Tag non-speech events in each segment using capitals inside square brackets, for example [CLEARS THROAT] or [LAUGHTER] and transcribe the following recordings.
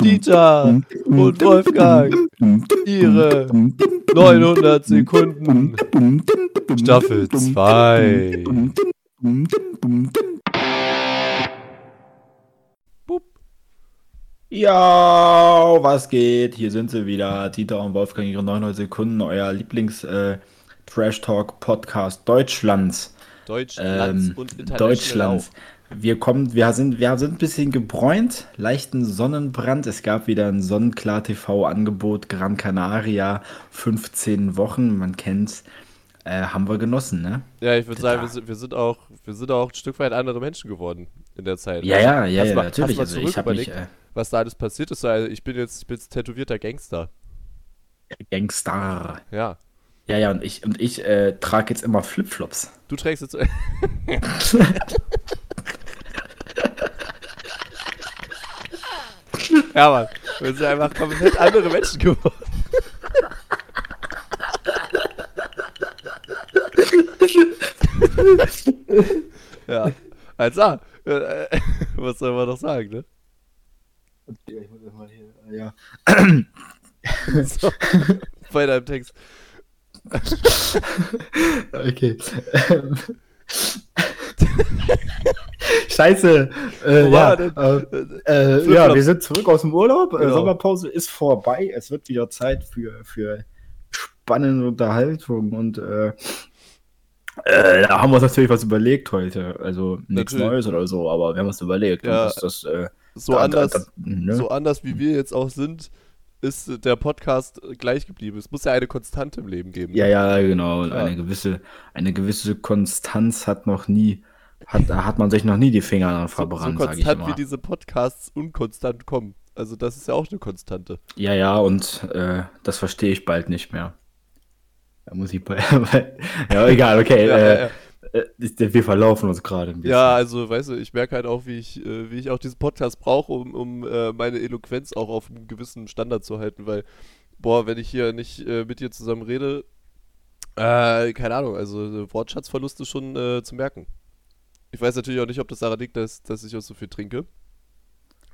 Dieter und Wolfgang, ihre 900 Sekunden. Staffel 2. Ja, was geht? Hier sind sie wieder. Dieter und Wolfgang, ihre 900 Sekunden, euer Lieblings-Trash-Talk-Podcast Deutschlands. Deutschlands Ähm, und. Deutschlands. Wir kommen, wir sind, wir sind ein bisschen gebräunt, leichten Sonnenbrand. Es gab wieder ein Sonnenklar TV-Angebot, Gran Canaria, 15 Wochen, man kennt's. Äh, haben wir genossen, ne? Ja, ich würde sagen, wir sind, wir, sind auch, wir sind auch ein Stück weit andere Menschen geworden in der Zeit. Ja, Also, ja, ja, hast ja, mal- natürlich. Also ich habe mich zurück äh, überlegt, was da alles passiert ist. Also ich bin jetzt, ich bin jetzt tätowierter Gangster. Gangster. Ja. Ja, ja, und ich, und ich äh, trage jetzt immer Flipflops. Du trägst jetzt. [LAUGHS] ja, Mann. Wir sind einfach komplett andere Menschen geworden. ja. Also, äh, was soll man noch sagen, ne? Ich muss erst mal hier, ja. So, bei deinem Text. [LAUGHS] Okay. [LAUGHS] Scheiße. Äh, ja, äh, äh, ja, wir sind zurück aus dem Urlaub. Äh, Genau. Sommerpause ist vorbei. Es wird wieder Zeit für, für spannende Unterhaltung und äh, äh, da haben wir uns natürlich was überlegt heute. Also nichts. Neues oder so, aber wir haben uns überlegt. Ja. Das, das, So da- da- anders. da- ne? so anders wie wir jetzt auch sind, ist der Podcast gleich geblieben. Es muss ja eine Konstante im Leben geben. Ja, ja, genau. Ja. Eine gewisse, eine gewisse Konstanz hat noch nie, hat, hat man sich noch nie die Finger dran so, so verbrannt, sag ich konstant wie diese Podcasts unkonstant kommen. Also das ist ja auch eine Konstante. Ja, ja, und äh, das verstehe ich bald nicht mehr. Da muss ich bei, [LAUGHS] ja, egal, okay. [LAUGHS] Ja, äh, ja, wir verlaufen uns gerade ein bisschen. Ja, also weißt du, ich merke halt auch, wie ich, äh, wie ich auch diesen Podcast brauche, um, um äh, meine Eloquenz auch auf einem gewissen Standard zu halten, weil, boah, wenn ich hier nicht äh, mit dir zusammen rede, äh, keine Ahnung, also äh, Wortschatzverlust ist schon äh, zu merken. Ich weiß natürlich auch nicht, ob das daran liegt, dass, dass ich auch so viel trinke.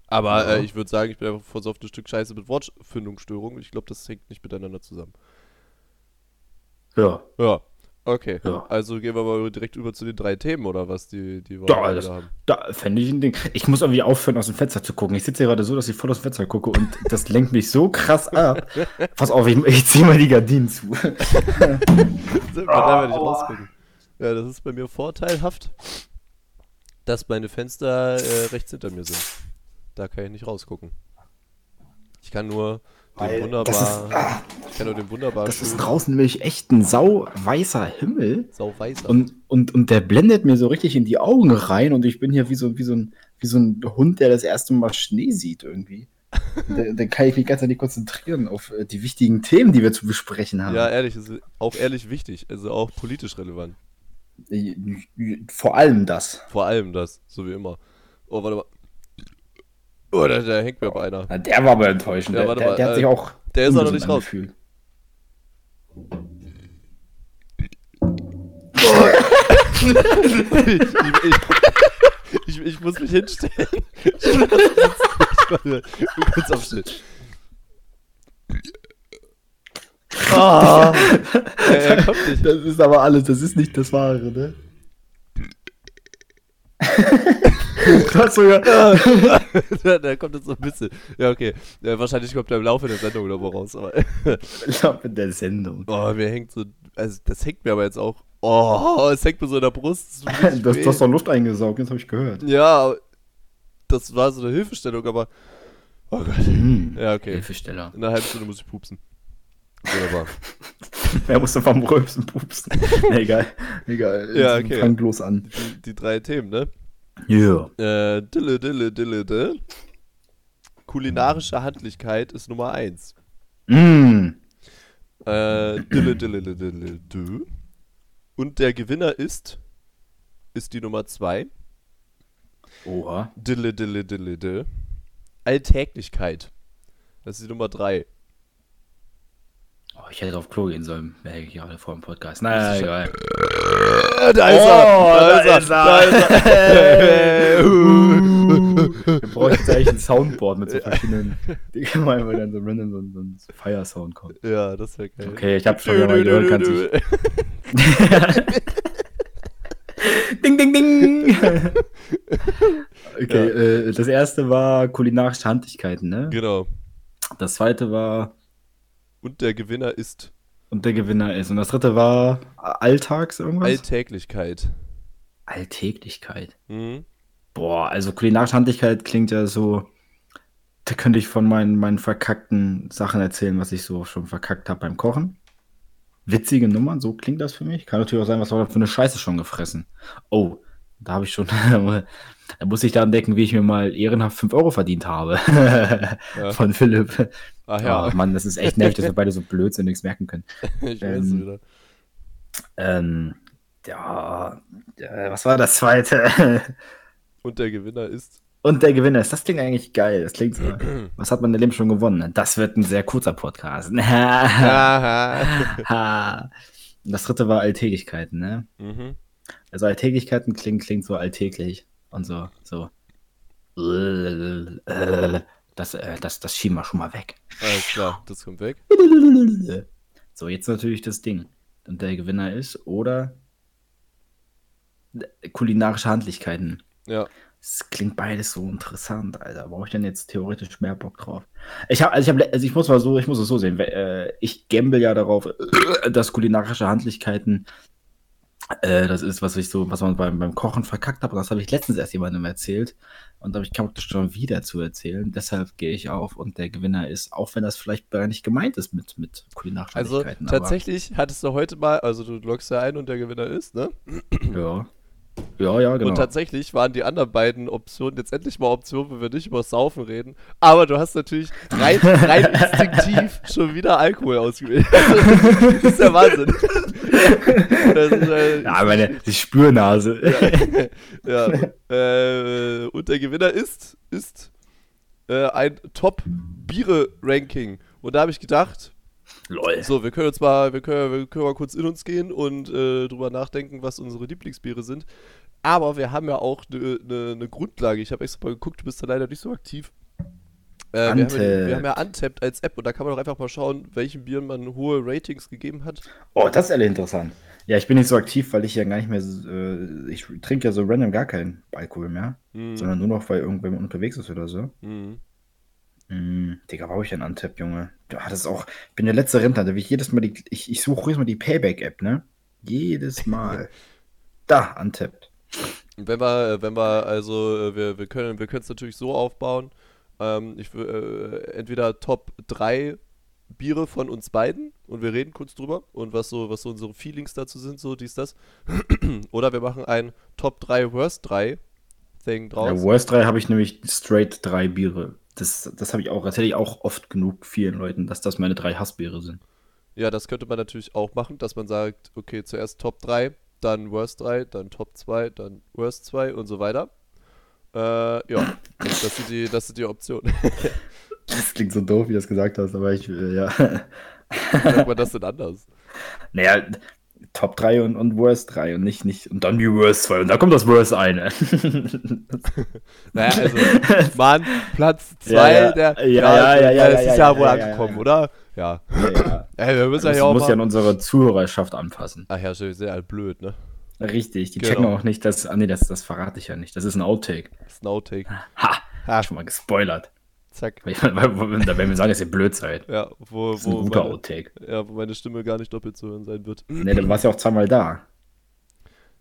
Aber Ja. äh, ich würde sagen, ich bin einfach versoffen ein Stück Scheiße mit Wortfindungsstörung. Ich glaube, das hängt nicht miteinander zusammen. Ja, Ja, okay. Ja. Also gehen wir mal direkt über zu den drei Themen, oder was, die, die wir heute das- haben. da fände ich ein Ding. Ich muss irgendwie aufhören, aus dem Fenster zu gucken. Ich sitze hier gerade so, dass ich voll aus dem Fenster gucke und [LAUGHS] das lenkt mich so krass ab. Pass auf, ich, ich ziehe mal die Gardinen zu. Von daher werde ich Aua. rausgucken. Ja, das ist bei mir vorteilhaft, dass meine Fenster äh, rechts hinter mir sind. Da kann ich nicht rausgucken. Ich kann nur Weil wunderbar, das ist- ah, ich nur den wunderbar Das ist schönen draußen nämlich echt ein sauweißer Himmel. sauweißer. Und, und, und der blendet mir so richtig in die Augen rein und ich bin hier wie so, wie so, ein, wie so ein Hund, der das erste Mal Schnee sieht irgendwie. [LAUGHS] dann, dann kann ich mich ganz nicht konzentrieren auf äh, die wichtigen Themen, die wir zu besprechen haben. ja, ehrlich, ist auch ehrlich wichtig, also auch politisch relevant. Äh, Vor allem das. Vor allem das, so wie immer. Oh, warte mal. Oh, da, da hängt mir einer. Na, der war aber enttäuschend. Der, der, mal, der hat äh, sich auch. Der ist auch noch nicht raus. angefühlt. ich, ich, ich muss mich hinstellen. Ich warte, kurz aufstehen. Ah, er kommt nicht. Das ist aber alles, das ist nicht das Wahre, ne? Sogar. da, [LAUGHS] [LAUGHS] da kommt jetzt so ein bisschen. Ja, okay. Ja, wahrscheinlich kommt er im Laufe der Sendung nochmal raus. Aber Ich glaub, in der Sendung. oh, mir hängt so. Also, das hängt mir aber jetzt auch. Oh, es hängt mir so in der Brust. Das richtig [LAUGHS] Du hast, doch Luft eingesaugt, das habe ich gehört. Ja, das war so eine Hilfestellung, aber. Oh Gott. Hm. Ja, okay. Hilfesteller. In einer halben Stunde muss ich pupsen. Wunderbar. Wer musste vom Rülpsen pupsen? nee, egal. Egal. Ja, okay. Fang bloß an. Die, die drei Themen, ne? Ja. Äh, dille, dille, dille, dille. Kulinarische Handlichkeit ist Nummer eins. Mm. Äh, dille, dille, dille, dille, dü. Und der Gewinner ist, ist die Nummer zwei. Oha. Dille, dille, dille, dille. Alltäglichkeit. Das ist die Nummer drei. Oh, ich hätte auf Klo gehen sollen. Wäre ich gerade vor dem Podcast. Naja, egal. Da ist Oh, er! da ist er. Da ist er! [LAUGHS] Wir brauchen jetzt eigentlich ein Soundboard mit so verschiedenen [LAUGHS] Dingen, weil dann so random so, ein- so ein Fire-Sound kommt. ja, das wäre geil. Okay, ich hab's schon mal gehört, kann sich. [LAUGHS] Ding, ding, ding! okay, äh, das erste war kulinarische Handlichkeiten, ne? Genau. Das zweite war Und der Gewinner ist und der Gewinner ist. Und das dritte war Alltags irgendwas? Alltäglichkeit. Alltäglichkeit. Mhm. Boah, also kulinarische Handlichkeit klingt ja so. Da könnte ich von meinen, meinen verkackten Sachen erzählen, was ich so schon verkackt habe beim Kochen. Witzige Nummern, so klingt das für mich. Kann natürlich auch sein, was war da für eine Scheiße schon gefressen. Oh, da habe ich schon. [LAUGHS] da muss ich daran denken, wie ich mir mal ehrenhaft 5 Euro verdient habe. [LAUGHS] Von Philipp. Ach Ja, ja, Mann, das ist echt nervig, dass wir beide so blöd sind und nichts merken können. [LAUGHS] ich weiß ähm, wieder. Ähm, ja, äh, was war das zweite? Und der Gewinner ist. Und der Gewinner ist. Das klingt eigentlich geil. Das klingt so. [CLEARS THROAT] Was hat man in dem Leben schon gewonnen? Das wird ein sehr kurzer Podcast. Das dritte war Alltäglichkeiten, ne? mhm. Also Alltäglichkeiten klingt, klingt so alltäglich und so, so. Das, äh, das, das schieben wir schon mal weg. Alles klar, das kommt weg. So, jetzt natürlich das Ding. Und der Gewinner ist, oder kulinarische Handlichkeiten. Ja. Das klingt beides so interessant, Alter. Brauche ich denn jetzt theoretisch mehr Bock drauf? Ich habe, also ich habe, also ich muss mal so, ich muss es so sehen. Äh, Ich gamble ja darauf, äh, dass kulinarische Handlichkeiten, äh, das ist, was ich so, was man beim, beim Kochen verkackt habe. Und das habe ich letztens erst jemandem erzählt. Und da habe ich keinen Bock, das schon wieder zu erzählen. Deshalb gehe ich auf und der Gewinner ist, auch wenn das vielleicht gar nicht gemeint ist mit, mit Also tatsächlich hattest du heute mal, also du loggst ja ein und der Gewinner ist, ne? Ja. Ja, ja, genau. Und tatsächlich waren die anderen beiden Optionen jetzt endlich mal Optionen, wo wir nicht über Saufen reden. Aber du hast natürlich rein, rein [LAUGHS] instinktiv schon wieder Alkohol ausgewählt. [LAUGHS] Das ist der Wahnsinn. [LAUGHS] Das ist, äh, ja, meine die Spürnase. [LAUGHS] ja. Äh, und der Gewinner ist, ist äh, ein Top-Biere-Ranking. Und da habe ich gedacht, Lol. so, wir können uns mal, wir können, wir können mal kurz in uns gehen und äh, drüber nachdenken, was unsere Lieblingsbiere sind. Aber wir haben ja auch eine ne, ne Grundlage. Ich habe extra mal geguckt, du bist da leider nicht so aktiv. Äh, wir, haben ja, wir haben ja Untapped als App und da kann man doch einfach mal schauen, welchen Bieren man hohe Ratings gegeben hat. Oh, das ist ehrlich interessant. Ja, ich bin nicht so aktiv, weil ich ja gar nicht mehr, äh, ich trinke ja so random gar keinen Alkohol mehr, Mhm. sondern nur noch, weil irgendwer unterwegs ist oder so. Mhm. Mm, Digga, brauche ich einen Untap, Junge? Ja, das ist auch, ich bin der letzte Rentner, da will ich jedes Mal die, ich, ich suche jedes Mal die Payback-App, ne? Jedes Mal. [LAUGHS] da, Untap. Und Wenn wir, wenn wir, also, äh, wir, wir können wir können es natürlich so aufbauen. Ähm, ich äh, entweder Top 3 Biere von uns beiden und wir reden kurz drüber und was so, was so unsere Feelings dazu sind, so dies, das. [CLEARS THROAT] Oder wir machen ein Top 3 Worst 3 Thing draus. Ja, Worst 3 habe ich nämlich straight drei Biere. Das, das habe ich auch, erzähle ich auch oft genug vielen Leuten, dass das meine drei Hassbiere sind. Ja, das könnte man natürlich auch machen, dass man sagt, okay, zuerst Top 3, dann Worst 3, dann Top 2, dann Worst 2 und so weiter. Äh, ja, das, sind die, das sind die Optionen. [LAUGHS] Das klingt so doof, wie du das gesagt hast, aber ich, äh, ja. Wie sagt man das denn anders? [LAUGHS] Naja, Top 3 und, und Worst 3 und nicht, nicht, und dann die Worst 2 und da kommt das Worst eine. [LAUGHS] Naja, also, Mann, Platz 2, Ja, ja. der. Ja, ja, ja, ja, Das ja, ist ja, ja wohl angekommen, ja. oder? Ja. ja, ja. Ey, wir müssen Das ja auch. muss ja an unsere Zuhörerschaft anpassen. Ach ja, stimmt, sehr halt blöd, ne? Richtig, die Genau. checken auch nicht, dass. Ah, nee, das, das verrate ich ja nicht. Das ist ein Outtake. Das ist ein Outtake. Ha! Ha, Schon mal gespoilert. zack. Da werden wir sagen, dass ihr blöd seid. Ja, wo, Das ist ein wo, guter meine, Outtake. ja, wo meine Stimme gar nicht doppelt zu hören sein wird. Nee, dann warst du ja auch zweimal da.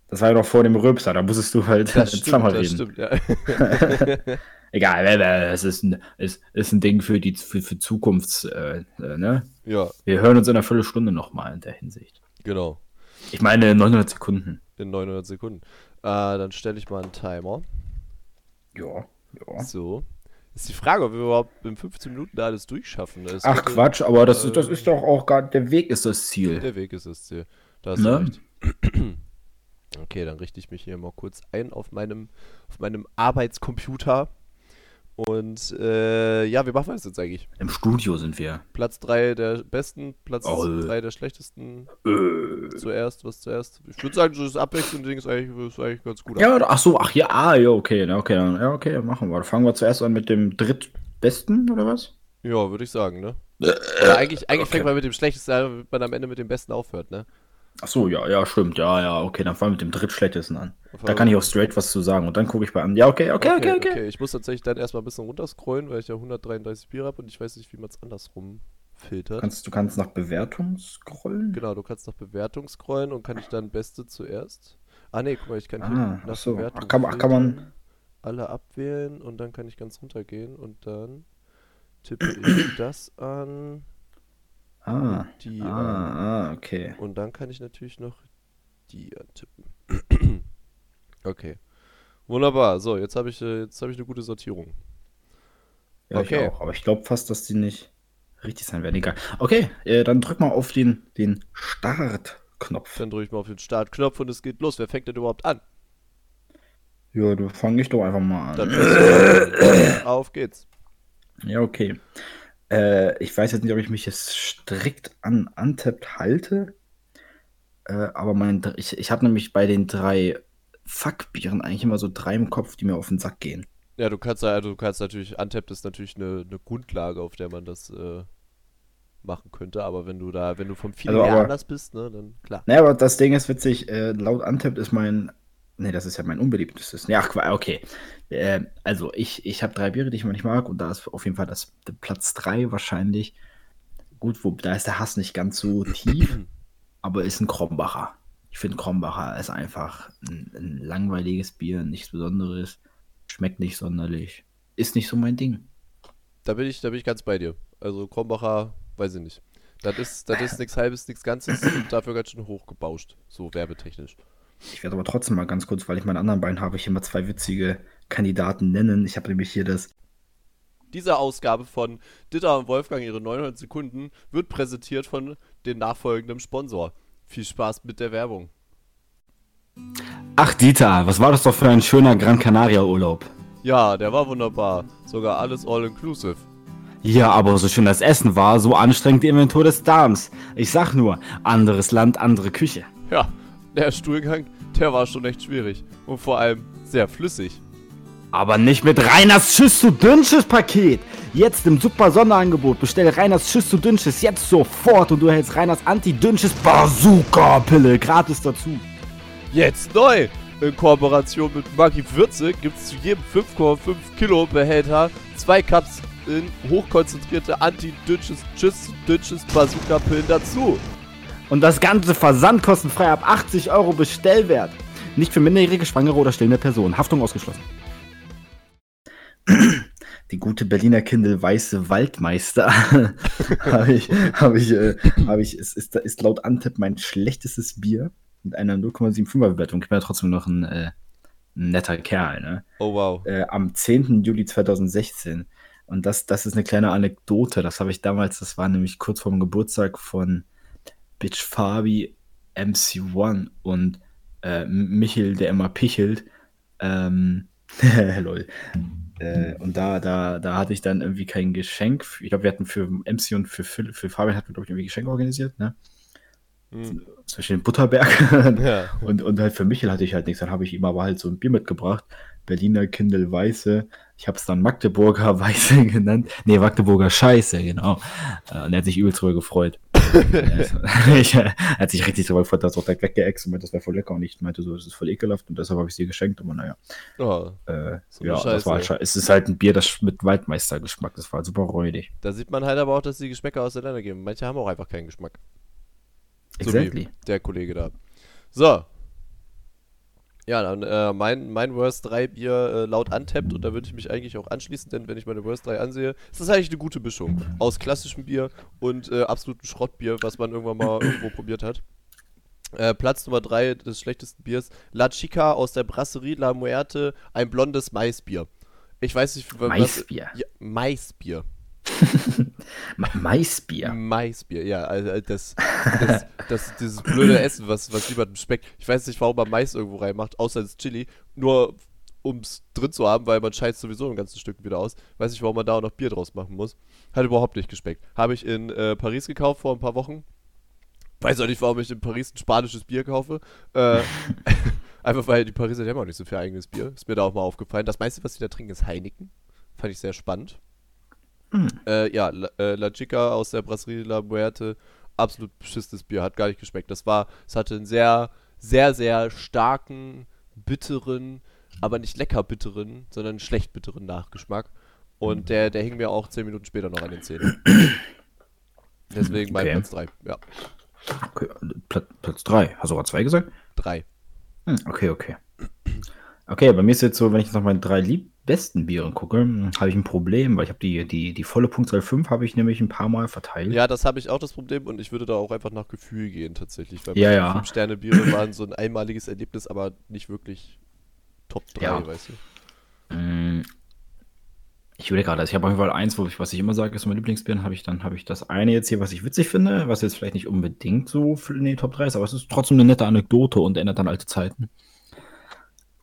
Das war ja noch vor dem Röpser, da musstest du halt Das stimmt, zweimal das reden. stimmt, ja. [LAUGHS] Egal, es ist ein, es ist ein Ding für die für, für Zukunfts, äh, äh, ne? ja, Wir hören uns in einer Viertelstunde nochmal in der Hinsicht. genau. Ich meine 900 Sekunden. In 900 Sekunden. Äh, dann stelle ich mal einen Timer. Ja, ja. So. Ist die Frage, ob wir überhaupt in 15 Minuten da alles durchschaffen. Es Ach könnte- Quatsch, aber das, äh, ist, das ist doch auch gar, der Weg ist das Ziel. Der Weg ist das Ziel. Da hast Ne? du recht. [CLEARS THROAT] Okay, dann richte ich mich hier mal kurz ein auf meinem, auf meinem Arbeitscomputer. Und äh, ja, wie machen wir das jetzt eigentlich? Im Studio sind wir. Platz 3 der besten, Platz Oh. 3 der schlechtesten. Äh. Zuerst, was zuerst? Ich würde sagen, so das abwechselnde Ding ist eigentlich, ist eigentlich ganz gut. Ja, ach so, ach ja, ah, ja, okay, na, okay, dann, ja, okay, machen wir. Fangen wir zuerst an mit dem drittbesten, oder was? Ja, würde ich sagen, ne? Oder eigentlich eigentlich okay. fängt man mit dem schlechtesten an, damit man am Ende mit dem besten aufhört, ne? Ach so, ja, ja, stimmt, ja, ja, okay, dann fangen wir mit dem drittschlechtesten an. Da kann ich auch straight was zu sagen und dann gucke ich bei an. Ja, okay, okay, okay, okay. Ich muss tatsächlich dann erstmal ein bisschen runterscrollen, weil ich ja 133 Bier habe und ich weiß nicht, wie man es andersrum filtert. Kannst, du kannst nach Bewertung scrollen? Genau, du kannst nach Bewertung scrollen und kann ich dann Beste zuerst. Ah ne, guck mal, ich kann hier Ah, nach ach so. Bewertung Ach, kann man- ach, kann man- alle abwählen und dann kann ich ganz runtergehen und dann tippe ich [COUGHS] das an Ah, die ah, ah, okay. Und dann kann ich natürlich noch die antippen. [CLEARS THROAT] okay. Wunderbar. So, jetzt habe ich, äh, jetzt habe ich eine gute Sortierung. Ja, Okay. ich auch, aber ich glaube fast, dass die nicht richtig sein werden. Egal. Okay, äh, dann drück mal auf den, den Startknopf. Dann drücke ich mal auf den Startknopf und es geht los. Wer fängt denn überhaupt an? Ja, du fang ich doch einfach mal Dann an. [CLEARS THROAT] auf geht's. Ja, okay. Äh, ich weiß jetzt nicht, ob ich mich jetzt strikt an Untapped halte. Äh, aber mein, ich, ich habe nämlich bei den drei Fuckbieren eigentlich immer so drei im Kopf, die mir auf den Sack gehen. Ja, du kannst, also du kannst natürlich, Untapped ist natürlich eine, eine Grundlage, auf der man das äh, machen könnte, aber wenn du da, wenn du vom Feeling Also, her aber- anders bist, ne, dann klar. Naja, aber das Ding ist witzig, äh, laut Untapped ist mein. Nee, das ist ja mein unbeliebtestes. Ja, ach, okay. Äh, also, ich, ich habe drei Biere, die ich immer nicht mag, und da ist auf jeden Fall das Platz drei wahrscheinlich. Gut, wo, da ist der Hass nicht ganz so tief, [CLEARS THROAT] aber ist ein Krombacher. Ich finde, Krombacher ist einfach ein, ein langweiliges Bier, nichts Besonderes, schmeckt nicht sonderlich. Ist nicht so mein Ding. Da bin ich, da bin ich ganz bei dir. Also Krombacher, weiß ich nicht. Das ist, das ist [LAUGHS] nichts halbes, nichts Ganzes und dafür ganz schön hochgebauscht, so werbetechnisch. Ich werde aber trotzdem mal ganz kurz, weil ich meinen anderen Beinen habe, ich immer zwei witzige Kandidaten nennen. Ich habe nämlich hier das Diese Ausgabe von Ditter und Wolfgang, ihre 900 Sekunden, wird präsentiert von dem nachfolgenden Sponsor. Viel Spaß mit der Werbung. Ach, Dieter, was war das doch für ein schöner Gran Canaria Urlaub? Ja, der war wunderbar. Sogar alles all-inclusive. Ja, aber so schön das Essen war, so anstrengend die Inventur des Darms. Ich sag nur, anderes Land, andere Küche. Ja, der Stuhlgang, der war schon echt schwierig. Und vor allem sehr flüssig. Aber nicht mit Reiners Schiss zu Dünnsches Paket. Jetzt im super Sonderangebot. Bestell Reiners Schiss zu Dünnsches jetzt sofort und du erhältst Reiners Anti-Dünnsches Bazooka-Pille gratis dazu. Jetzt neu! In Kooperation mit Maggi Würze gibt es zu jedem 5,5 Kilo Behälter zwei Cups in hochkonzentrierte anti-dünnsches Tschüss dünnsches Bazooka-Pillen dazu. Und das ganze Versand kostenfrei ab 80 Euro Bestellwert. Nicht für minderjährige, schwangere oder stillende Personen. Haftung ausgeschlossen. [CLEARS THROAT] Die gute Berliner Kindle Weiße Waldmeister [LAUGHS] habe ich, habe ich, äh, habe ich, es ist, ist laut Antep mein schlechtestes Bier mit einer 0,75er Bewertung. Ich bin ja trotzdem noch ein, äh, netter Kerl, ne? Oh wow. äh, am 10. Juli 2016. Und das, das ist eine kleine Anekdote. Das habe ich damals, das war nämlich kurz vorm Geburtstag von Bitch Fabi, MC1 und äh, Michel, der immer pichelt. Ähm, [LAUGHS] lol. Äh, und da, da, da hatte ich dann irgendwie kein Geschenk. Ich glaube, wir hatten für MC und für, Phil- für Fabian hatten wir, glaube ich, irgendwie Geschenke organisiert, ne? Hm. Zum Beispiel den Butterberg. [LAUGHS] [LAUGHS] Ja. Und, und halt für Michel hatte ich halt nichts. Dann habe ich ihm aber halt so ein Bier mitgebracht. Berliner Kindle Weiße. Ich habe es dann Magdeburger [LAUGHS] Weiße genannt. Nee, Magdeburger Scheiße, genau. Äh, Und er hat sich übelst drüber gefreut. [LAUGHS] [LAUGHS] ich, er hat sich richtig drüber gefreut, dass er auch direkt weggeext und meinte, das wäre voll lecker. Und ich meinte so, das ist voll ekelhaft und deshalb habe ich es dir geschenkt. Aber naja, Oh, äh, So ja, Scheiße. das war halt, es ist halt ein Bier, das mit Waldmeistergeschmack. Das war super räudig. da sieht man halt aber auch, dass die Geschmäcker auseinandergehen. Manche haben auch einfach keinen Geschmack. So Exactly. der Kollege da. So. Ja, dann äh, mein, mein Worst 3 Bier äh, laut Untapped und da würde ich mich eigentlich auch anschließen, denn wenn ich meine Worst 3 ansehe, ist das eigentlich eine gute Mischung aus klassischem Bier und äh, absolutem Schrottbier, was man irgendwann mal irgendwo probiert hat. Äh, Platz Nummer 3 des schlechtesten Biers, La Chica aus der Brasserie La Muerte, ein blondes Maisbier. Ich weiß nicht, was... Maisbier. Ja, Maisbier. [LAUGHS] Ma Maisbier. Maisbier, ja, also das, das, das, dieses blöde Essen, was, was niemandem schmeckt. Ich weiß nicht, warum man Mais irgendwo reinmacht, außer das Chili. Nur um es drin zu haben, weil man scheißt sowieso ein ganzes Stück wieder aus. Weiß nicht, warum man da auch noch Bier draus machen muss. Hat überhaupt nicht geschmeckt. Habe ich in äh, Paris gekauft vor ein paar Wochen. Weiß auch nicht, warum ich in Paris ein spanisches Bier kaufe. Äh, [LAUGHS] einfach weil die Pariser die haben auch nicht so viel eigenes Bier. Ist mir da auch mal aufgefallen. Das meiste, was die da trinken, ist Heineken. Fand ich sehr spannend. Hm. Äh, ja, La, äh, La Chica aus der Brasserie La Muerte. Absolut beschissenes Bier. Hat gar nicht geschmeckt. Das war, es hatte einen sehr, sehr, sehr starken, bitteren, aber nicht lecker bitteren, sondern schlecht bitteren Nachgeschmack. Und der, der hing mir auch zehn Minuten später noch an den Zähnen. [COUGHS] Deswegen mein Okay. Platz 3. Ja, Okay, Pla Platz 3. Hast du gerade zwei gesagt? 3. Hm, okay, okay. Okay, bei mir ist jetzt so, wenn ich jetzt nach meinen drei lieb besten Bieren gucke, hm, habe ich ein Problem, weil ich habe die, die, die volle Punktzahl 5 habe ich nämlich ein paar Mal verteilt. Ja, das habe ich auch das Problem und ich würde da auch einfach nach Gefühl gehen tatsächlich. Weil Ja, ja. 5-Sterne-Biere waren so ein einmaliges Erlebnis, aber nicht wirklich Top 3, Ja. weißt du? Mm, Ich würde gerade, also ich habe auf jeden Fall eins, wo ich, was ich immer sage, ist mein Lieblingsbier, habe ich, dann habe ich das eine jetzt hier, was ich witzig finde, was jetzt vielleicht nicht unbedingt so in die Top 3 ist, aber es ist trotzdem eine nette Anekdote und erinnert an alte Zeiten.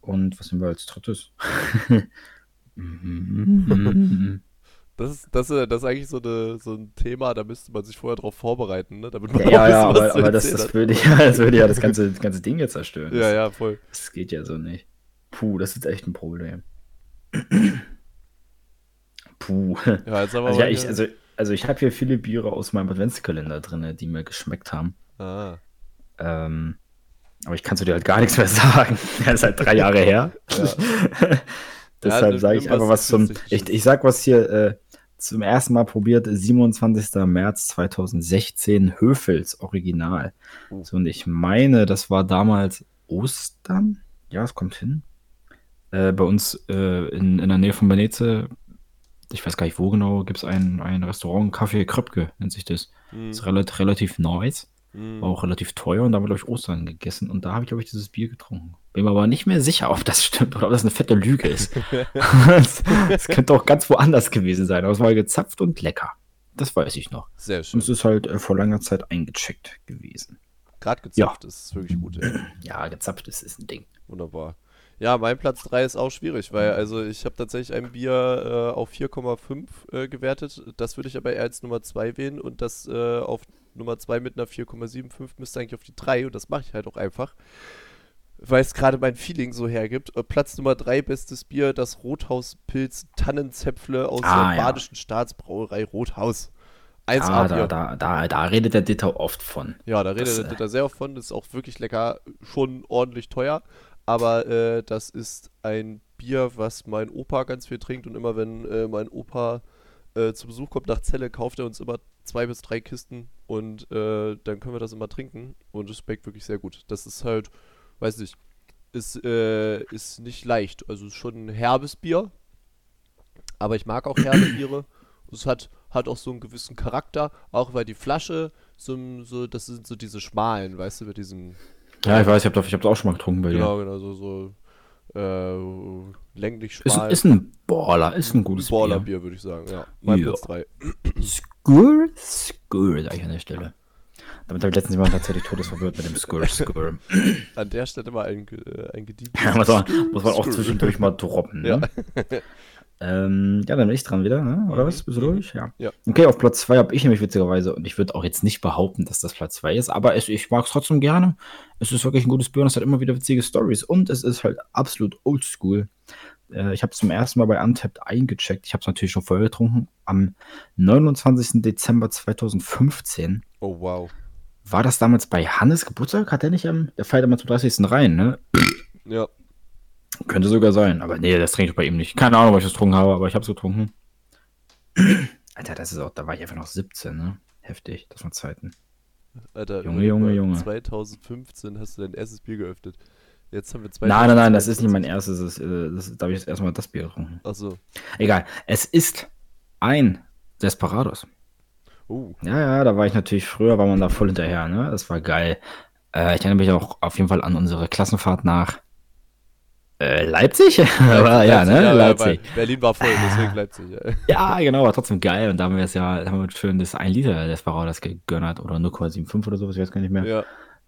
Und was sind wir als drittes? [LAUGHS] Mhm. Das ist, das, ist- das ist eigentlich so, eine, so ein Thema, da müsste man sich vorher drauf vorbereiten, ne? damit man ja, ja, ja, aber, aber das, das, würde ja, das würde ja das ganze, das ganze Ding jetzt zerstören. Ja, ja, voll. Das geht ja so nicht. Puh, das ist echt ein Problem. [CLEARS THROAT] Puh. Ja, jetzt haben wir Also, ja, ich, also, also ich habe hier viele Biere aus meinem Adventskalender drin, die mir geschmeckt haben. ah, Ähm, aber ich kann zu dir halt gar nichts mehr [LAUGHS] sagen. Das ist halt drei Jahre her. [LAUGHS] Deshalb nimm- sage ich einfach was zum. Ich, ich sag was hier äh, zum ersten Mal probiert, 27. März 2016, Höfels Original. Oh. So, und ich meine, das war damals Ostern. Ja, es kommt hin. Äh, bei uns äh, in, in der Nähe von Veneze, ich weiß gar nicht wo genau, gibt es ein, ein Restaurant, Café Kröpke nennt sich das. hm, Ist relativ, relativ nice. hm. War auch relativ teuer und da haben wir, glaube ich, Ostern gegessen und da habe ich, glaube ich, dieses Bier getrunken. Bin mir aber nicht mehr sicher, ob das stimmt oder ob das eine fette Lüge ist. [LAUGHS] Es könnte auch ganz woanders gewesen sein, aber es war gezapft und lecker. Das weiß ich noch. Sehr Und schön. es ist halt äh, vor langer Zeit eingecheckt gewesen. Gerade gezapft ist wirklich gut. Ey. [CLEARS THROAT] Ja, gezapft ist, ist ein Ding. Wunderbar. Ja, mein Platz 3 ist auch schwierig, weil also ich habe tatsächlich ein Bier äh, auf 4,5 äh, gewertet. Das würde ich aber eher als Nummer 2 wählen und das äh, auf Nummer 2 mit einer 4,75 müsste eigentlich auf die 3 und das mache ich halt auch einfach. Weil es gerade mein Feeling so hergibt. Äh, Platz Nummer 3, bestes Bier, das Rothauspilz Tannenzäpfle aus Ah, der ja. Badischen Staatsbrauerei Rothaus. 1A Ah, da, da, da, da redet der Ditter oft von. Ja, da redet Das, der äh, Ditter sehr oft von. Das ist auch wirklich lecker, schon ordentlich teuer. Aber äh, das ist ein Bier, was mein Opa ganz viel trinkt. Und immer wenn äh, mein Opa äh, zu Besuch kommt nach Celle, kauft er uns immer zwei bis drei Kisten. Und äh, dann können wir das immer trinken. Und es schmeckt wirklich sehr gut. Das ist halt, weiß nicht, ist, äh, ist nicht leicht. Also ist schon ein herbes Bier. Aber ich mag auch herbe [COUGHS] Biere. Es hat, hat auch so einen gewissen Charakter, auch weil die Flasche so, so das sind so diese schmalen, weißt du, mit diesem, Ja, ich weiß, ich habe ich hab's auch schon mal getrunken bei dir. genau, genau, so, so äh, länglich Ist, schmal. ist ein Baller, ist ein gutes Bier. Ballerbier, würde ich sagen, ja. Mein Ja. Platz 3. Skur, Skur, sag ich an der Stelle. Damit habe ich letztens jemand tatsächlich todesverwirrt mit dem Skur, Skur. [LAUGHS] An der Stelle mal ein, äh, ein gedientes Ja, muss man, muss man auch zwischendurch mal droppen. Ne? Ja. [LAUGHS] Ähm, ja, dann bin ich dran wieder, ne? oder was? Bist du durch? Ja. Ja. Okay, auf Platz 2 habe ich nämlich witzigerweise, und ich würde auch jetzt nicht behaupten, dass das Platz 2 ist, aber es, ich mag es trotzdem gerne. Es ist wirklich ein gutes Bier und es hat immer wieder witzige Stories und es ist halt absolut oldschool. Äh, ich habe es zum ersten Mal bei Untapped eingecheckt. Ich habe es natürlich schon vorher getrunken. Am 29. Dezember 2015 Oh, wow. War das damals bei Hannes Geburtstag? Hat der nicht am, der feiert immer zum 30. rein, ne? Ja, Könnte sogar sein, aber nee, das trinke ich bei ihm nicht. Keine Ahnung, was ich das getrunken habe, aber ich habe es getrunken. [CLEARS THROAT] Alter, das ist auch, da war ich einfach noch 17, ne? Heftig, das waren Zeiten. Alter. Junge, Junge, Junge. 2015 hast du dein erstes Bier geöffnet. Jetzt haben wir Nein, nein, nein, das ist nicht 2022. mein erstes, das, äh, das, da habe ich jetzt erstmal das Bier getrunken. Achso. Egal, es ist ein Desperados. Oh, Ja, ja, da war ich natürlich früher, war man da voll hinterher, ne? Das war geil. Äh, ich erinnere mich auch auf jeden Fall an unsere Klassenfahrt nach äh, Leipzig? [LAUGHS] Aber, ja, ne? Leipzig. weil Berlin war voll, [LAUGHS] deswegen Leipzig. Ja. Ja, genau, war trotzdem geil. Und da haben wir es ja, haben wir schön das 1 Liter Desperados gegönnert oder 0,75 oder sowas, ich weiß gar nicht mehr. ja.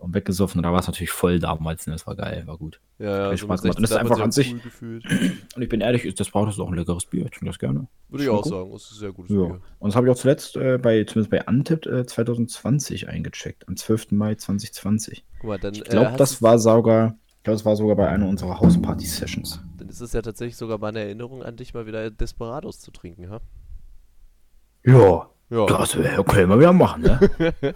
Und weggesoffen. Und da war es natürlich voll damals. Ne? Das war geil, war gut. Ja, ja, so Spaß gemacht. Und das 16 ist einfach an sich cool gefühlt. [CLEARS THROAT] Und ich bin ehrlich, das Brauch ist auch ein leckeres Bier. Ich trinke das gerne. Würde ich auch gut. sagen, das ist ein sehr gutes Ja. Bier. Und das habe ich auch zuletzt äh, bei, zumindest bei Antip äh, 2020 eingecheckt. Am 12. Mai 2020. Guck mal, dann, Ich glaube, äh, das war sogar, ich glaube, das war sogar bei einer unserer Hausparty-Sessions. dann ist es ja tatsächlich sogar meine Erinnerung an dich, mal wieder Desperados zu trinken, ha? Ja, Ja. das können wir wieder machen, ne? [LAUGHS]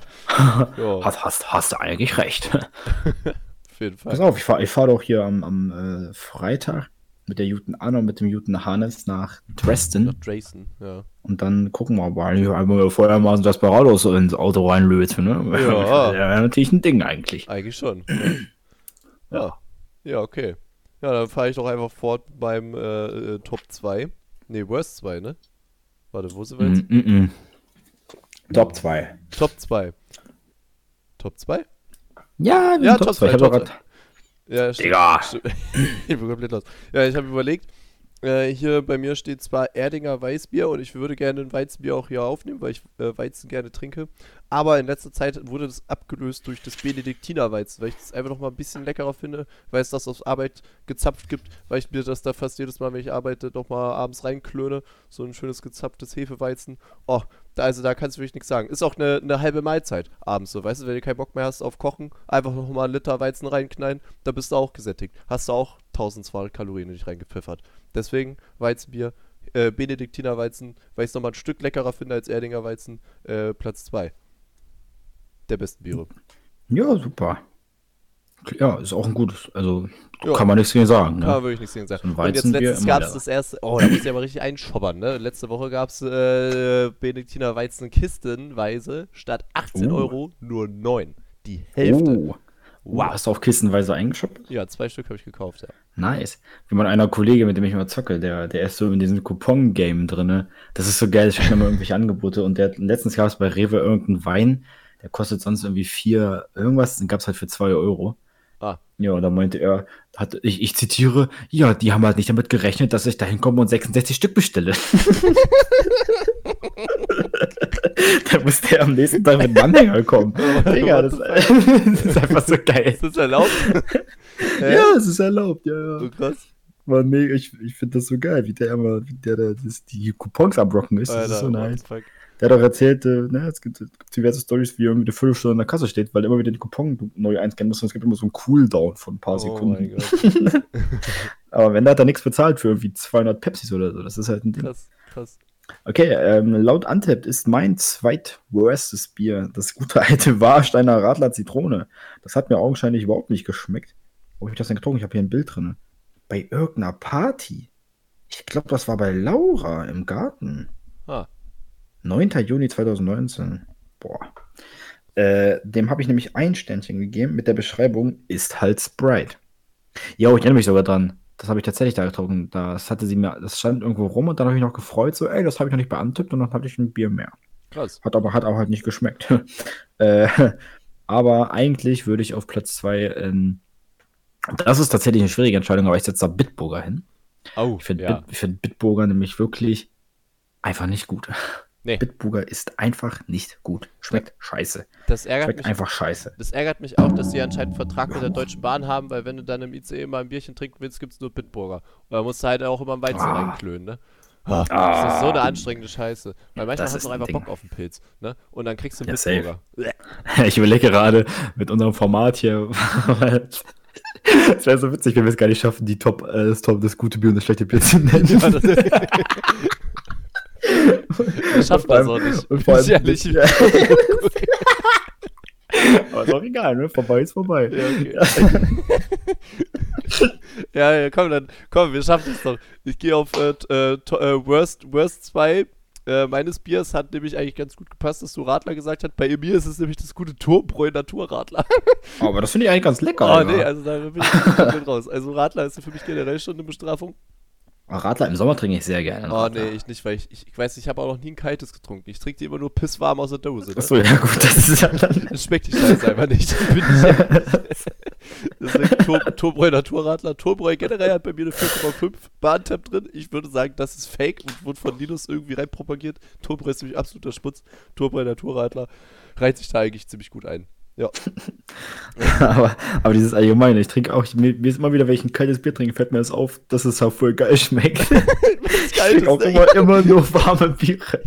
ja, hast, hast, hast du eigentlich recht. auf jeden Fall. Pass auf, ich fahre ich fahr doch hier am, am äh, Freitag mit der Juten Anna und mit dem Juten Hannes nach Dresden Nach Drayson, ja. und dann gucken wir mal, einmal vorher mal so Desperados so ins Auto reinlöte, ne? Ja. [LAUGHS] Das wäre natürlich ein Ding eigentlich. Eigentlich schon. [CLEARS THROAT] ja. Ja, okay. Ja, dann fahre ich doch einfach fort beim äh, äh, Top 2. Ne, Worst 2, ne? Warte, wo sind wir jetzt? Mm, mm, mm. Top 2. Top 2. Top 2? Ja, Ja, Top Top 2. Ich zwei, hab Top doch grad- Ja, stimmt. Digga. Stimmt. [LAUGHS] ich bin komplett los. Ja, ich habe überlegt, äh, hier bei mir steht zwar Erdinger Weißbier und ich würde gerne ein Weizenbier auch hier aufnehmen, weil ich äh, Weizen gerne trinke. Aber in letzter Zeit wurde das abgelöst durch das Benediktiner Weizen, weil ich das einfach noch mal ein bisschen leckerer finde, weil es das aus Arbeit gezapft gibt, weil ich mir das da fast jedes Mal, wenn ich arbeite, noch mal abends reinklöne. So ein schönes gezapftes Hefeweizen. Oh, da, also da kannst du wirklich nichts sagen. Ist auch eine, eine halbe Mahlzeit abends so, weißt du, wenn du keinen Bock mehr hast auf Kochen, einfach noch mal einen Liter Weizen reinknallen, da bist du auch gesättigt. Hast du auch 1200 Kalorien in dich reingepfiffert. Deswegen Weizenbier, äh, Benediktiner Weizen, weil ich es nochmal ein Stück leckerer finde als Erdinger Weizen, äh, Platz 2. Der besten Biere. Ja, super. Ja, ist auch ein gutes, also Ja. kann man nichts gegen sagen. Kann man Ne? wirklich nichts gegen sagen. So Und jetzt letztens immer gab es das erste, oh, da muss ich aber richtig einschobbern, ne? Letzte Woche gab es äh, Benediktiner Weizen kistenweise statt 18 Oh. Euro nur 9. Die Hälfte. Oh. Wow. Hast du auf Kistenweise eingeschoppt? Ja, zwei Stück habe ich gekauft, ja. Nice. Wie man einer Kollege, mit dem ich mal zocke, der, der ist so in diesem Coupon-Game drinne. Das ist so geil, ich kriege immer [LAUGHS] irgendwelche Angebote und der, letztens gab es bei Rewe irgendeinen Wein, der kostet sonst irgendwie vier, irgendwas, den gab es halt für zwei Euro. Ah. Ja, und da meinte er, hat, ich, ich zitiere, ja, die haben halt nicht damit gerechnet, dass ich da hinkomme und 66 Stück bestelle. [LAUGHS] da musste er am nächsten Tag mit dem Anhänger kommen. [LAUGHS] Digga, das, [LAUGHS] das ist einfach so geil. Ist das erlaubt? Ja, es ist erlaubt, ja, ja. So krass. War mega, ich, ich finde das so geil, wie der immer, wie der da das, die Coupons abrocken ist. Das Alter, ist so nice. fuck. Der hat auch erzählt, äh, ne, es gibt, gibt diverse Stories, wie er irgendwie eine Viertelstunde in der Kasse steht, weil er immer wieder den Coupon neu einscannen muss und es gibt immer so einen Cooldown von ein paar Oh Sekunden. [LAUGHS] Aber wenn, da hat er nichts bezahlt für irgendwie 200 Pepsis oder so. Das ist halt ein Ding. Krass, krass. Okay, ähm, laut Antept ist mein zweitworstes Bier das gute alte Warsteiner Radler Zitrone. Das hat mir augenscheinlich überhaupt nicht geschmeckt. Wo habe ich das denn getrunken? Ich habe hier ein Bild drin. Bei irgendeiner Party. Ich glaube, das war bei Laura im Garten. Ah, 9. Juni 2019. Boah. Äh, dem habe ich nämlich ein Sternchen gegeben mit der Beschreibung, ist halt Sprite. Ja, ich erinnere mich sogar dran. Das habe ich tatsächlich da getrunken. Das hatte sie mir, das stand irgendwo rum und dann habe ich noch gefreut, so, ey, das habe ich noch nicht beantippt und dann hatte ich ein Bier mehr. krass. Hat aber, hat aber halt nicht geschmeckt. [LAUGHS] äh, aber eigentlich würde ich auf Platz 2, ähm, das ist tatsächlich eine schwierige Entscheidung, aber ich setze da Bitburger hin. Oh, Ich finde ja. Bit, find Bitburger nämlich wirklich einfach nicht gut. Nee. Bitburger ist einfach nicht gut. Schmeckt scheiße. Das ärgert Schmeckt mich einfach scheiße. Das ärgert mich auch, dass die anscheinend einen Vertrag mit der Deutschen Bahn haben, weil wenn du dann im ICE mal ein Bierchen trinken willst, gibt es nur Bitburger. Und da musst du halt auch immer einen Weizen Ah. reinklönen, ne? Ah, Das ist so eine anstrengende Scheiße. Weil manchmal Das hast du ein einfach Ding. Bock auf einen Pilz, ne? Und dann kriegst du einen Ja, safe. Bitburger. [LAUGHS] Ich überlege gerade mit unserem Format hier. [LAUGHS] Es wäre so witzig, wenn wir es gar nicht schaffen, die Top, äh, das Top, das gute Bier und das schlechte Bier zu nennen. Ja, das [LAUGHS] Schaffen vor das auch nicht. und vor allem- Sicherlich. Ja. [LAUGHS] Aber ist auch egal, ne? Vorbei ist vorbei. Ja, okay. [LAUGHS] ja, ja, komm, dann, komm, wir schaffen es doch. Ich gehe auf äh, äh, äh, Worst, Worst 2 äh, meines Biers, hat nämlich eigentlich ganz gut gepasst, dass du Radler gesagt hast. Bei mir ist es nämlich das gute Turbräu Naturradler. Aber das finde ich eigentlich ganz lecker. Oh, nee, also da bin ich raus. Also Radler ist für mich generell schon eine Bestrafung. Radler im Sommer trinke ich sehr gerne. Oh, Radler. nee, ich nicht, weil ich, ich, ich weiß, ich habe auch noch nie ein kaltes getrunken. Ich trinke die immer nur pisswarm aus der Dose. Ne? Achso, ja gut, das ist ja dann. [LAUGHS] Das schmeckt die Scheiße einfach nicht. Deswegen [LAUGHS] Tur Turbräu Naturradler. Turbräu generell hat bei mir eine 4,5 Bahntap drin. Ich würde sagen, das ist fake und wurde von Linus irgendwie rein propagiert. Turbräu ist nämlich absoluter Schmutz. Turbräu Naturradler reiht sich da eigentlich ziemlich gut ein. Ja. [LAUGHS] aber, aber dieses Allgemeine, ich trinke auch, mir, mir ist immer wieder, wenn ich ein kaltes Bier trinke, fällt mir das auf, dass es halt voll geil schmeckt. [LAUGHS] ich trinke auch immer, immer nur warme Biere.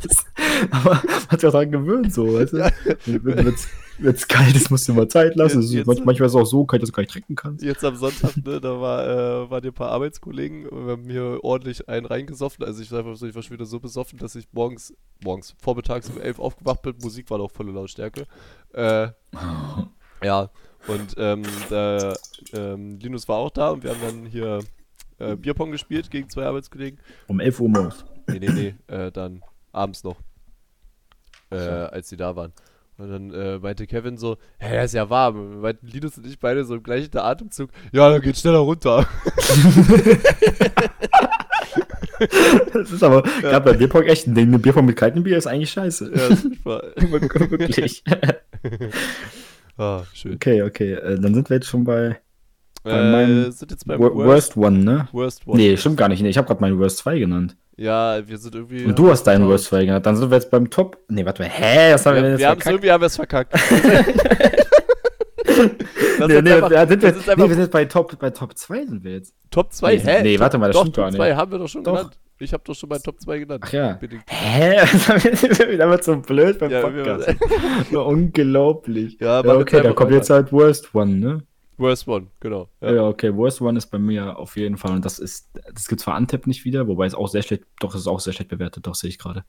[LAUGHS] aber man hat sich auch daran gewöhnt, so, weißt du? Ja. Wenn es kalt ist, musst du mal Zeit lassen. Jetzt, jetzt, manchmal ist es auch so kalt, dass du gar nicht trinken kannst. Jetzt am Sonntag, ne, da war, äh, waren ein paar Arbeitskollegen und wir haben mir ordentlich einen reingesoffen. Also ich, einfach so, ich war schon wieder so besoffen, dass ich morgens, morgens, vormittags um elf aufgewacht bin. Musik war noch volle Lautstärke. Äh, [LAUGHS] ja, und ähm, der, ähm, Linus war auch da und wir haben dann hier äh, Bierpong gespielt gegen zwei Arbeitskollegen. Um 11 Uhr morgens? Nee, nee, nee, äh, dann abends noch. Äh, als sie da waren. Und dann äh, meinte Kevin so, hä, hey, ist ja warm. Und meinten Linus und ich beide so im gleichen Atemzug, ja, dann geht schneller runter. [LAUGHS] das ist aber, ja. gerade bei Bierpong echt ein Ding. Ein Bierpong mit kaltem Bier ist eigentlich scheiße. Ja, super. [LAUGHS] Wirklich. [LAUGHS] ah, schön. Okay, okay. Äh, dann sind wir jetzt schon bei, bei äh, meinem sind jetzt beim Worst, Worst One, ne? Worst One. Nee, stimmt gar nicht. Nee, ich habe gerade meinen Worst 2 genannt. Ja, wir sind irgendwie. Und du hast deinen Worst 2 genannt. Dann sind wir jetzt beim Top. Nee, warte mal. Hä? Was haben wir, wir denn jetzt wir verkackt? Irgendwie haben wir es verkackt. [LAUGHS] nee, nee, einfach, sind wir, nee, wir sind bei Top, bei Top 2 sind wir jetzt. Top 2? Nee, Hä? Nee, warte mal, das doch, stimmt gar nicht. Top 2 haben wir doch schon doch. genannt. Ich habe doch schon bei Top 2 genannt. Ach ja. Bitte. Hä? [LAUGHS] Das ist wieder mal so blöd beim ja, Podcast. [LAUGHS] unglaublich. Ja, ja okay, da kommt jetzt halt Worst One, ne? Worst One, genau. Ja. ja. okay, Worst One ist bei mir auf jeden Fall und das ist, das gibt zwar Antep nicht wieder, wobei es auch sehr schlecht, doch, es ist auch sehr schlecht bewertet, doch, sehe ich gerade.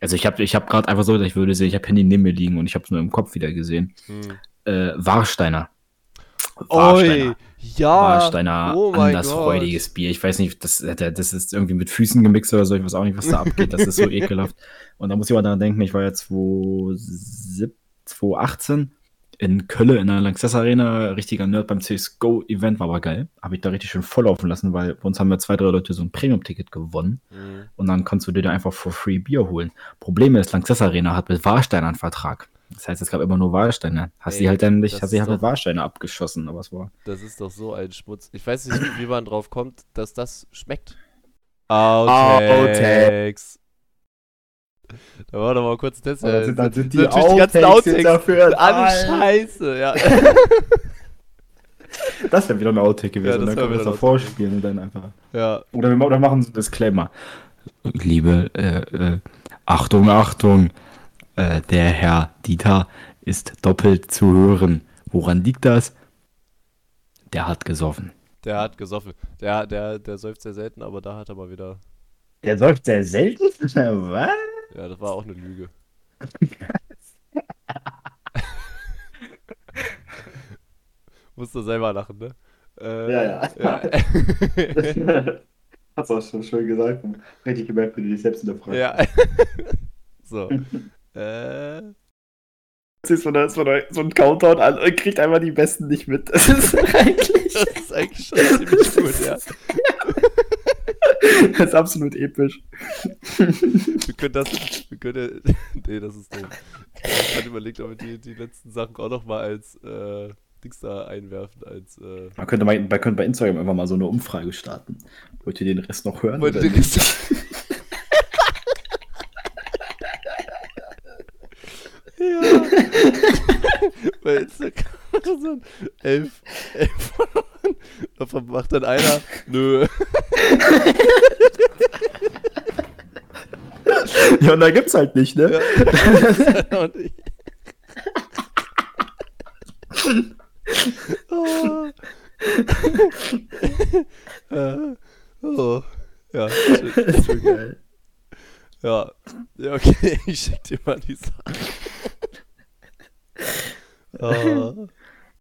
Also ich habe ich hab gerade einfach so, dass ich würde sehen, ich habe Handy neben mir liegen und ich habe es nur im Kopf wieder gesehen. Hm. Äh, Warsteiner. Warsteiner. Oi, ja. Warsteiner, oh andersfreudiges Bier. Ich weiß nicht, das, das ist irgendwie mit Füßen gemixt oder so, ich weiß auch nicht, was da abgeht, das ist so [LAUGHS] ekelhaft. Und da muss ich mal daran denken, ich war ja 2018 in Köln in der Lanxess Arena, richtiger Nerd beim CSGO-Event, war aber geil. Habe ich da richtig schön volllaufen lassen, weil bei uns haben ja zwei, drei Leute so ein Premium-Ticket gewonnen. Mhm. Und dann kannst du dir da einfach for free Bier holen. Problem ist, Lanxess Arena hat mit Warstein einen Vertrag. Das heißt, es gab immer nur Warsteine. Hast sie halt dann nicht, hast sie halt mit Warsteine abgeschossen, aber es war. Das ist doch so ein Schmutz. Ich weiß nicht, wie man drauf kommt, dass das schmeckt. Outtakes. [LAUGHS] Da war doch mal kurz das. Äh, sind, dann sind die, natürlich die ganzen Outtakes dafür. Alle Scheiße, ja. [LAUGHS] das wäre wieder ein Outtake gewesen. Ja, dann können wir das davor spielen und dann einfach. Ja. Oder wir oder machen so ein Disclaimer. Liebe, äh, äh, Achtung, Achtung, äh, der Herr Dieter ist doppelt zu hören. Woran liegt das? Der hat gesoffen. Der hat gesoffen. Der, der, der säuft sehr selten, aber da hat er mal wieder. Der säuft sehr selten? [LAUGHS] Was? Ja, das war auch eine Lüge. [LAUGHS] Musst du selber lachen, ne? Äh, ja, ja. ja. [LAUGHS] Hast du auch schon schön gesagt. Richtig gemerkt, wie du dich selbst in der Frage. Ja. [LAUGHS] so. äh. Das ist so, eine, so, eine, so ein Countdown an und kriegt einfach die Besten nicht mit. Das ist eigentlich. das ist eigentlich schon ziemlich gut, ja. [LAUGHS] das ist absolut episch. Wir können das. Wir können, [LAUGHS] nee, das ist doof. Ich hatte überlegt, ob wir die, die letzten Sachen auch noch mal als äh, Dings da einwerfen. Als, äh man, könnte mal, man könnte bei Instagram einfach mal so eine Umfrage starten. Wollt ihr den Rest noch hören? Wollt ihr den Rest [LAUGHS] Ja. Bei Instagram sind elf, elf [LAUGHS] Da macht dann einer, nö. Ja, und da gibt's halt nicht, ne? Ja. oh. [LAUGHS] äh, oh. Ja, das ist schon geil. Ja. ja, okay, [LAUGHS] ich schick dir mal die Sachen. oh.